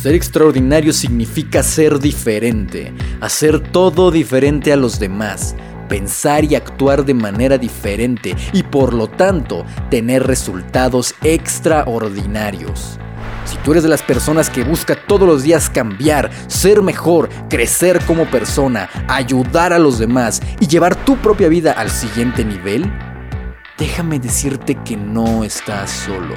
Ser extraordinario significa ser diferente, hacer todo diferente a los demás, pensar y actuar de manera diferente y por lo tanto tener resultados extraordinarios. Si tú eres de las personas que busca todos los días cambiar, ser mejor, crecer como persona, ayudar a los demás y llevar tu propia vida al siguiente nivel, déjame decirte que no estás solo.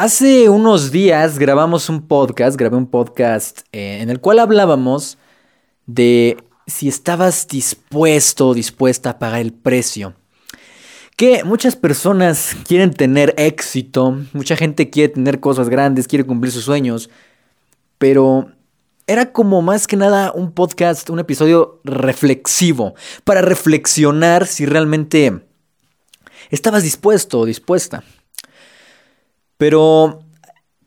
Hace unos días grabamos un podcast, grabé un podcast eh, en el cual hablábamos de si estabas dispuesto o dispuesta a pagar el precio. Que muchas personas quieren tener éxito, mucha gente quiere tener cosas grandes, quiere cumplir sus sueños, pero era como más que nada un podcast, un episodio reflexivo, para reflexionar si realmente estabas dispuesto o dispuesta. Pero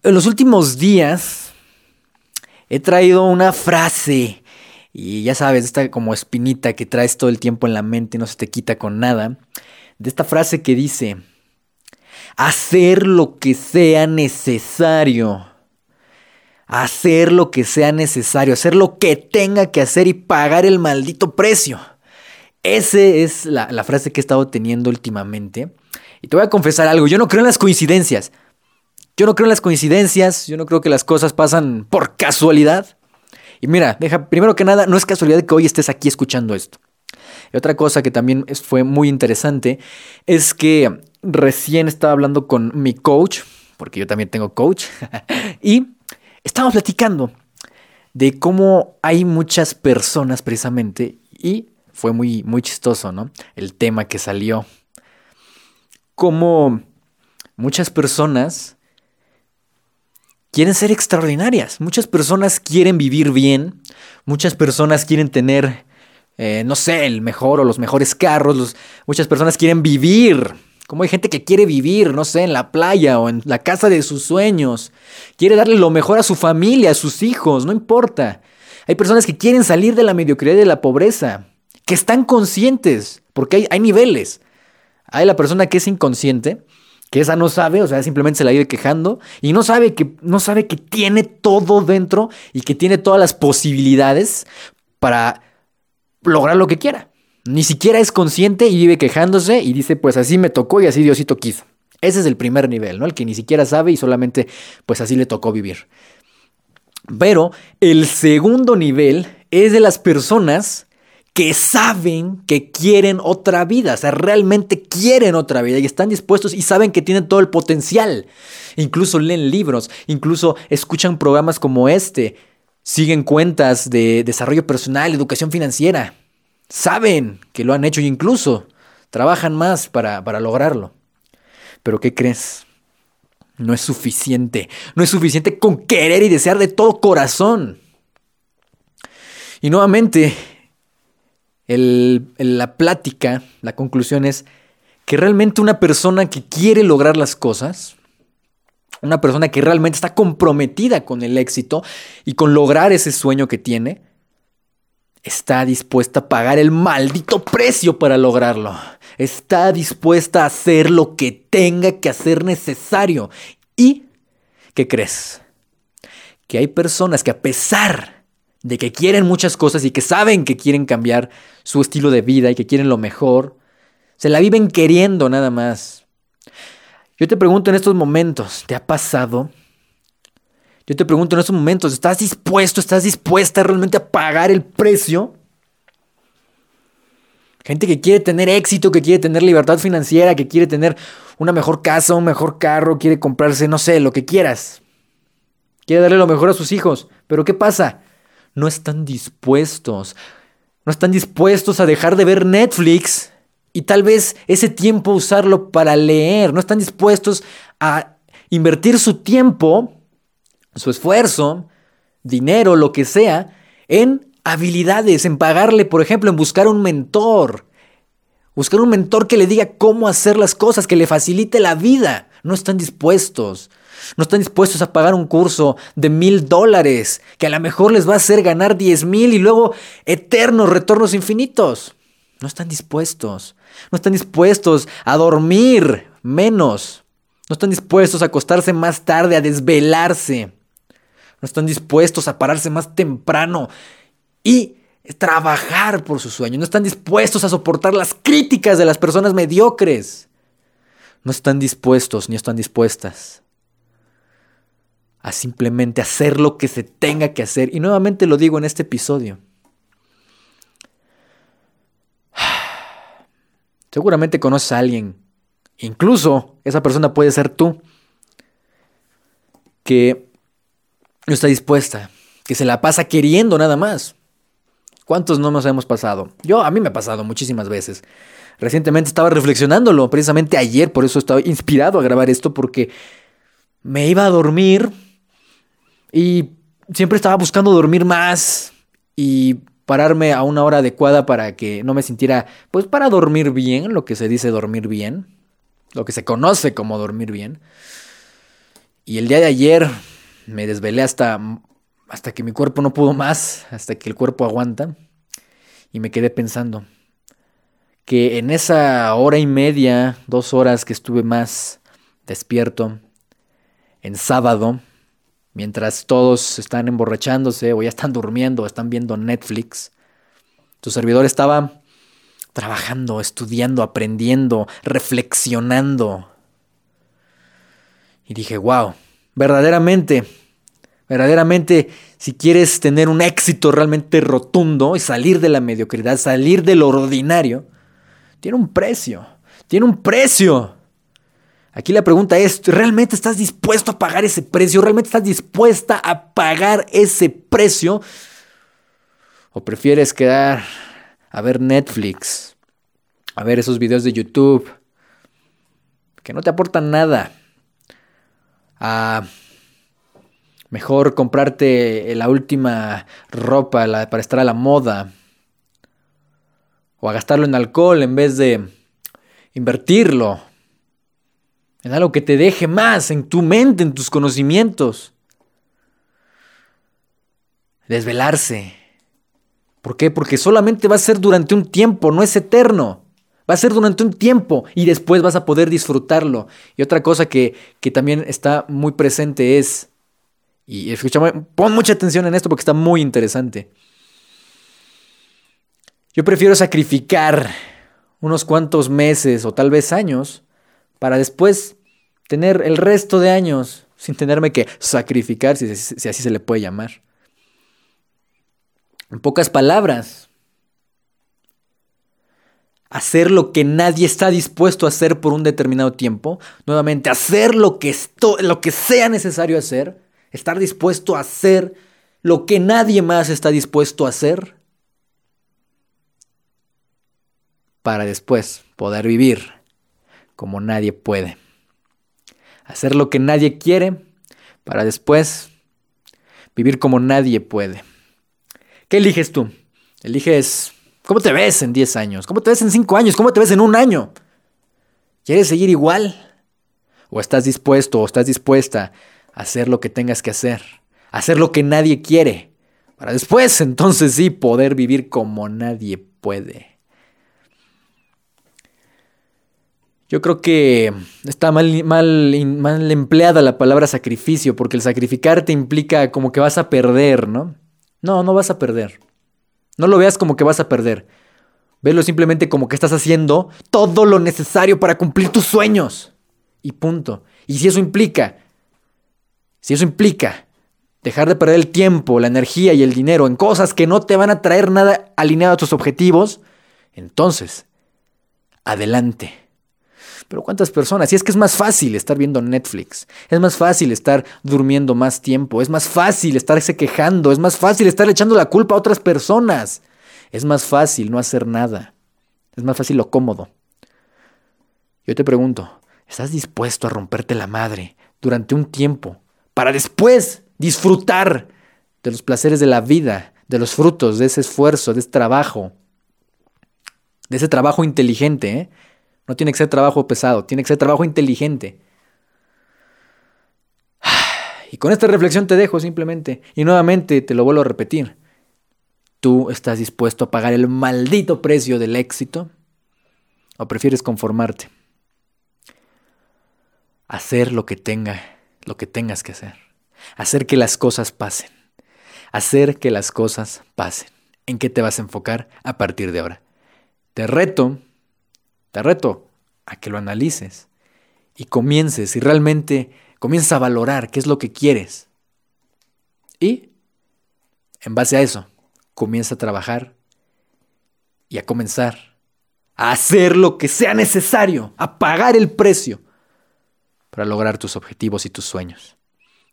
en los últimos días he traído una frase y ya sabes, esta como espinita que traes todo el tiempo en la mente y no se te quita con nada, de esta frase que dice, hacer lo que sea necesario, hacer lo que sea necesario, hacer lo que tenga que hacer y pagar el maldito precio. Esa es la, la frase que he estado teniendo últimamente. Y te voy a confesar algo, yo no creo en las coincidencias. Yo no creo en las coincidencias, yo no creo que las cosas pasan por casualidad. Y mira, deja, primero que nada, no es casualidad que hoy estés aquí escuchando esto. Y otra cosa que también fue muy interesante es que recién estaba hablando con mi coach, porque yo también tengo coach, y estábamos platicando de cómo hay muchas personas precisamente, y fue muy, muy chistoso, ¿no? El tema que salió. Como muchas personas quieren ser extraordinarias. Muchas personas quieren vivir bien, muchas personas quieren tener, eh, no sé, el mejor o los mejores carros, muchas personas quieren vivir. Como hay gente que quiere vivir, no sé, en la playa o en la casa de sus sueños. Quiere darle lo mejor a su familia, a sus hijos, no importa. Hay personas que quieren salir de la mediocridad y de la pobreza, que están conscientes, porque hay, hay niveles. Hay la persona que es inconsciente, que esa no sabe, o sea, simplemente se la ido quejando y no sabe que no sabe que tiene todo dentro y que tiene todas las posibilidades para lograr lo que quiera. Ni siquiera es consciente y vive quejándose y dice, pues así me tocó y así Diosito quiso. Ese es el primer nivel, ¿no? El que ni siquiera sabe y solamente pues así le tocó vivir. Pero el segundo nivel es de las personas que saben que quieren otra vida, o sea, realmente quieren otra vida y están dispuestos y saben que tienen todo el potencial. Incluso leen libros, incluso escuchan programas como este, siguen cuentas de desarrollo personal, educación financiera. Saben que lo han hecho e incluso trabajan más para, para lograrlo. Pero ¿qué crees? No es suficiente. No es suficiente con querer y desear de todo corazón. Y nuevamente, la plática, la conclusión es que realmente una persona que quiere lograr las cosas, una persona que realmente está comprometida con el éxito y con lograr ese sueño que tiene, está dispuesta a pagar el maldito precio para lograrlo. Está dispuesta a hacer lo que tenga que hacer necesario. ¿Y qué crees? Que hay personas que a pesar de que quieren muchas cosas y que saben que quieren cambiar su estilo de vida y que quieren lo mejor, se la viven queriendo nada más. Yo te pregunto en estos momentos, ¿te ha pasado? Yo te pregunto en estos momentos, ¿estás dispuesto, estás dispuesta realmente a pagar el precio? Gente que quiere tener éxito, que quiere tener libertad financiera, que quiere tener una mejor casa, un mejor carro, quiere comprarse, no sé, lo que quieras. Quiere darle lo mejor a sus hijos. Pero ¿qué pasa? No están dispuestos. No están dispuestos a dejar de ver Netflix y tal vez ese tiempo usarlo para leer. No están dispuestos a invertir su tiempo, su esfuerzo, dinero, lo que sea, en habilidades, en pagarle, por ejemplo, en buscar un mentor. Buscar un mentor que le diga cómo hacer las cosas, que le facilite la vida. No están dispuestos. No están dispuestos a pagar un curso de mil dólares, que a lo mejor les va a hacer ganar diez mil y luego eternos retornos infinitos. No están dispuestos. No están dispuestos a dormir menos. No están dispuestos a acostarse más tarde, a desvelarse. No están dispuestos a pararse más temprano y trabajar por sus sueños. No están dispuestos a soportar las críticas de las personas mediocres. No están dispuestos ni están dispuestas a simplemente hacer lo que se tenga que hacer. Y nuevamente lo digo en este episodio. Seguramente conoces a alguien, incluso esa persona puede ser tú, que no está dispuesta, que se la pasa queriendo nada más. ¿Cuántos no nos hemos pasado? Yo, a mí me ha pasado muchísimas veces. Recientemente estaba reflexionándolo, precisamente ayer, por eso estaba inspirado a grabar esto, porque me iba a dormir y siempre estaba buscando dormir más y pararme a una hora adecuada para que no me sintiera, pues para dormir bien, lo que se dice dormir bien, lo que se conoce como dormir bien. Y el día de ayer me desvelé hasta, hasta que mi cuerpo no pudo más, hasta que el cuerpo aguanta, y me quedé pensando que en esa hora y media, dos horas que estuve más despierto, en sábado, mientras todos están emborrachándose o ya están durmiendo o están viendo Netflix, tu servidor estaba trabajando, estudiando, aprendiendo, reflexionando. Y dije, wow, verdaderamente, verdaderamente, si quieres tener un éxito realmente rotundo y salir de la mediocridad, salir de lo ordinario, tiene un precio, tiene un precio. Aquí la pregunta es, ¿realmente estás dispuesto a pagar ese precio? ¿Realmente estás dispuesta a pagar ese precio? ¿O prefieres quedar a ver Netflix, a ver esos videos de YouTube que no te aportan nada? A mejor comprarte la última ropa para estar a la moda. O a gastarlo en alcohol en vez de invertirlo en algo que te deje más en tu mente, en tus conocimientos. Desvelarse. ¿Por qué? Porque solamente va a ser durante un tiempo, no es eterno. Va a ser durante un tiempo y después vas a poder disfrutarlo. Y otra cosa que, que también está muy presente es, y escúchame, pon mucha atención en esto porque está muy interesante. Yo prefiero sacrificar unos cuantos meses o tal vez años para después tener el resto de años sin tenerme que sacrificar, si, así se le puede llamar. En pocas palabras, hacer lo que nadie está dispuesto a hacer por un determinado tiempo, nuevamente hacer lo que, lo que sea necesario hacer, estar dispuesto a hacer lo que nadie más está dispuesto a hacer, para después poder vivir como nadie puede. Hacer lo que nadie quiere para después vivir como nadie puede. ¿Qué eliges tú? Eliges cómo te ves en 10 años, cómo te ves en 5 años, cómo te ves en un año. ¿Quieres seguir igual? ¿O estás dispuesto o estás dispuesta a hacer lo que tengas que hacer? hacer lo que nadie quiere. Para después, entonces sí, poder vivir como nadie puede. Yo creo que está mal, empleada la palabra sacrificio, porque el sacrificarte implica como que vas a perder, ¿no? No, no vas a perder. No lo veas como que vas a perder. Velo simplemente como que estás haciendo todo lo necesario para cumplir tus sueños. Y punto. Y si eso implica, si eso implica dejar de perder el tiempo, la energía y el dinero en cosas que no te van a traer nada alineado a tus objetivos, entonces, adelante. Pero ¿cuántas personas? Y es que es más fácil estar viendo Netflix, es más fácil estar durmiendo más tiempo, es más fácil estarse quejando, es más fácil estar echando la culpa a otras personas, es más fácil no hacer nada, es más fácil lo cómodo. Yo te pregunto, ¿estás dispuesto a romperte la madre durante un tiempo para después disfrutar de los placeres de la vida, de los frutos de ese esfuerzo, de ese trabajo, de ese trabajo inteligente. ¿eh? No tiene que ser trabajo pesado, tiene que ser trabajo inteligente. Y con esta reflexión te dejo simplemente. Y nuevamente te lo vuelvo a repetir. ¿Tú estás dispuesto a pagar el maldito precio del éxito? ¿O prefieres conformarte? Hacer lo que tenga, lo que tengas que hacer. Hacer que las cosas pasen. Hacer que las cosas pasen. ¿En qué te vas a enfocar a partir de ahora? Te reto, te reto a que lo analices y comiences y realmente comiences a valorar qué es lo que quieres. Y en base a eso, comienza a trabajar y a comenzar a hacer lo que sea necesario, a pagar el precio para lograr tus objetivos y tus sueños.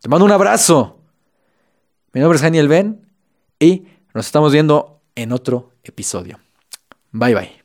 Te mando un abrazo. Mi nombre es Daniel Ben y nos estamos viendo en otro episodio. Bye bye.